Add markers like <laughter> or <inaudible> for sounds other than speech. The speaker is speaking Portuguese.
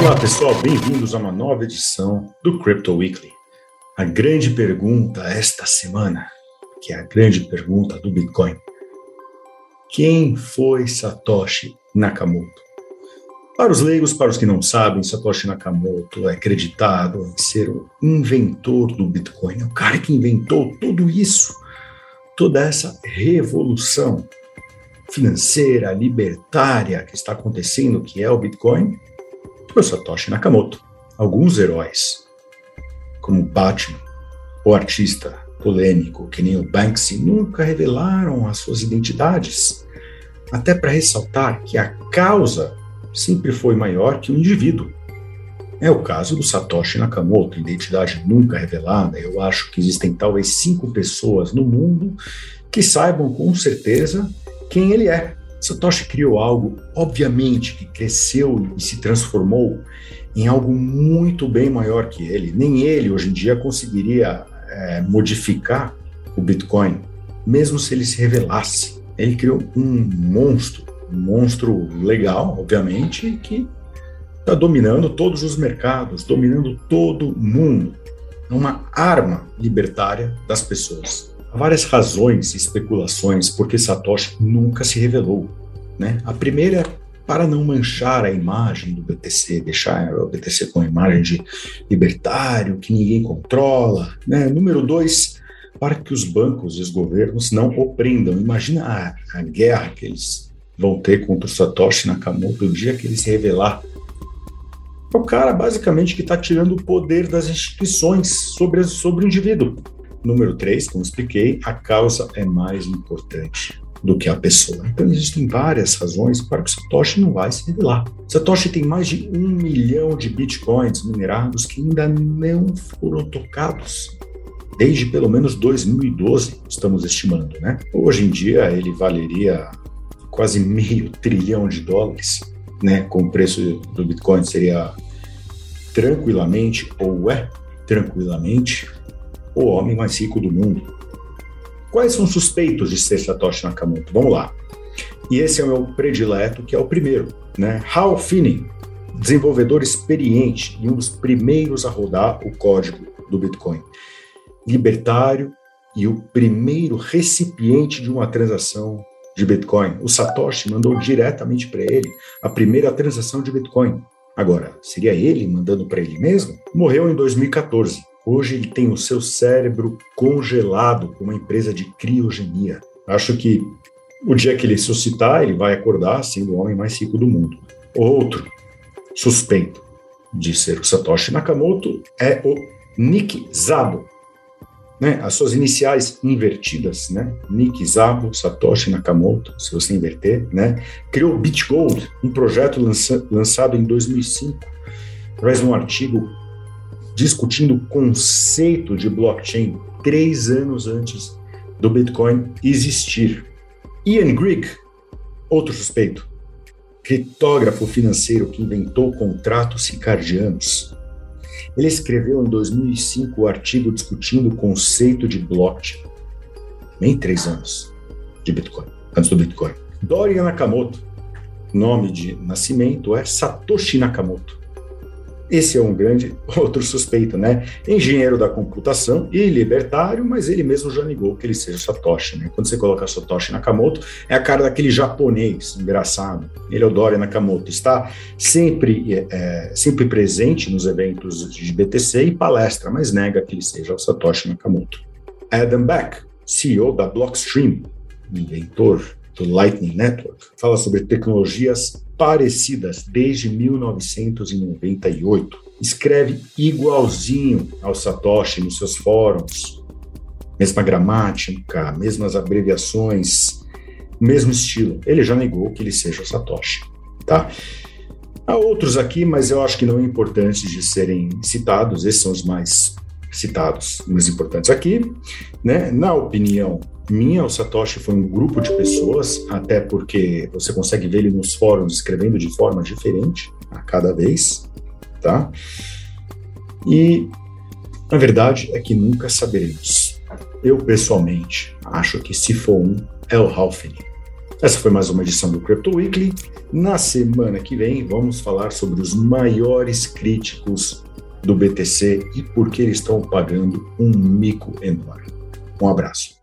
Olá pessoal, bem-vindos a uma nova edição do Crypto Weekly. A grande pergunta esta semana, que é a grande pergunta do Bitcoin: quem foi Satoshi Nakamoto? Para os leigos, para os que não sabem, Satoshi Nakamoto é acreditado em ser o inventor do Bitcoin, é o cara que inventou tudo isso, toda essa revolução financeira, libertária que está acontecendo, que é o Bitcoin, foi Satoshi Nakamoto. Alguns heróis, como Batman, o artista polêmico que nem o Banksy, nunca revelaram as suas identidades, até para ressaltar que a causa sempre foi maior que o indivíduo. É o caso do Satoshi Nakamoto, identidade nunca revelada. Eu acho que existem talvez cinco pessoas no mundo que saibam com certeza quem ele é. Satoshi criou algo, obviamente, que cresceu e se transformou em algo muito bem maior que ele. Nem ele, hoje em dia, conseguiria é, modificar o Bitcoin, mesmo se ele se revelasse. Ele criou um monstro, um monstro legal, obviamente, que está dominando todos os mercados, dominando todo mundo. É uma arma libertária das pessoas. Há várias razões e especulações porque Satoshi nunca se revelou. Né? A primeira é para não manchar a imagem do BTC, deixar o BTC com a imagem de libertário, que ninguém controla. Né? Número dois, para que os bancos e os governos não o prendam. Imagina a, a guerra que eles vão ter contra o Satoshi Nakamoto o dia que ele se revelar. É o cara, basicamente, que está tirando o poder das instituições sobre, sobre o indivíduo. Número três, como expliquei, a causa é mais importante do que a pessoa. Então existem várias razões para que Satoshi não vai se revelar. Satoshi tem mais de um milhão de bitcoins minerados que ainda não foram tocados. Desde pelo menos 2012, estamos estimando, né? Hoje em dia ele valeria quase meio trilhão de dólares, né? Com o preço do Bitcoin seria tranquilamente, ou é tranquilamente, o homem mais rico do mundo. Quais são suspeitos de ser Satoshi Nakamoto? Vamos lá. E esse é o meu predileto, que é o primeiro, né? Hal Finney, desenvolvedor experiente e um dos primeiros a rodar o código do Bitcoin. Libertário e o primeiro recipiente de uma transação de Bitcoin. O Satoshi mandou diretamente para ele a primeira transação de Bitcoin. Agora, seria ele mandando para ele mesmo? Morreu em 2014. Hoje ele tem o seu cérebro congelado com uma empresa de criogenia. Acho que o dia que ele ressuscitar, ele vai acordar sendo o homem mais rico do mundo. Outro suspeito de ser o Satoshi Nakamoto é o Nick Zabo. Né? As suas iniciais invertidas, né? Nick Zabo, Satoshi Nakamoto, se você inverter, né? Criou BitGold, um projeto lança lançado em 2005, traz um artigo discutindo o conceito de blockchain três anos antes do Bitcoin existir. Ian Grigg, outro suspeito, criptógrafo financeiro que inventou contratos ricardianos. Ele escreveu em 2005 o artigo discutindo o conceito de blockchain. Nem três anos de Bitcoin, antes do Bitcoin. Dorian Nakamoto, nome de nascimento é Satoshi Nakamoto. Esse é um grande <laughs> outro suspeito, né? Engenheiro da computação e libertário, mas ele mesmo já negou que ele seja Satoshi, né? Quando você coloca Satoshi Nakamoto, é a cara daquele japonês engraçado. Ele é o Doria Nakamoto, está sempre, é, é sempre presente nos eventos de BTC e palestra, mas nega que ele seja o Satoshi Nakamoto. Adam Beck, CEO da Blockstream, inventor do Lightning Network, fala sobre tecnologias parecidas desde 1998. Escreve igualzinho ao Satoshi nos seus fóruns, mesma gramática, mesmas abreviações, mesmo estilo. Ele já negou que ele seja o Satoshi, tá? Há outros aqui, mas eu acho que não é importante de serem citados, esses são os mais citados, mais importantes aqui, né? Na opinião minha, o Satoshi foi um grupo de pessoas, até porque você consegue ver ele nos fóruns escrevendo de forma diferente a cada vez, tá? E a verdade é que nunca saberemos. Eu, pessoalmente, acho que se for um, é o Ralph. Essa foi mais uma edição do Crypto Weekly. Na semana que vem, vamos falar sobre os maiores críticos do BTC e por que eles estão pagando um mico enorme. Um abraço.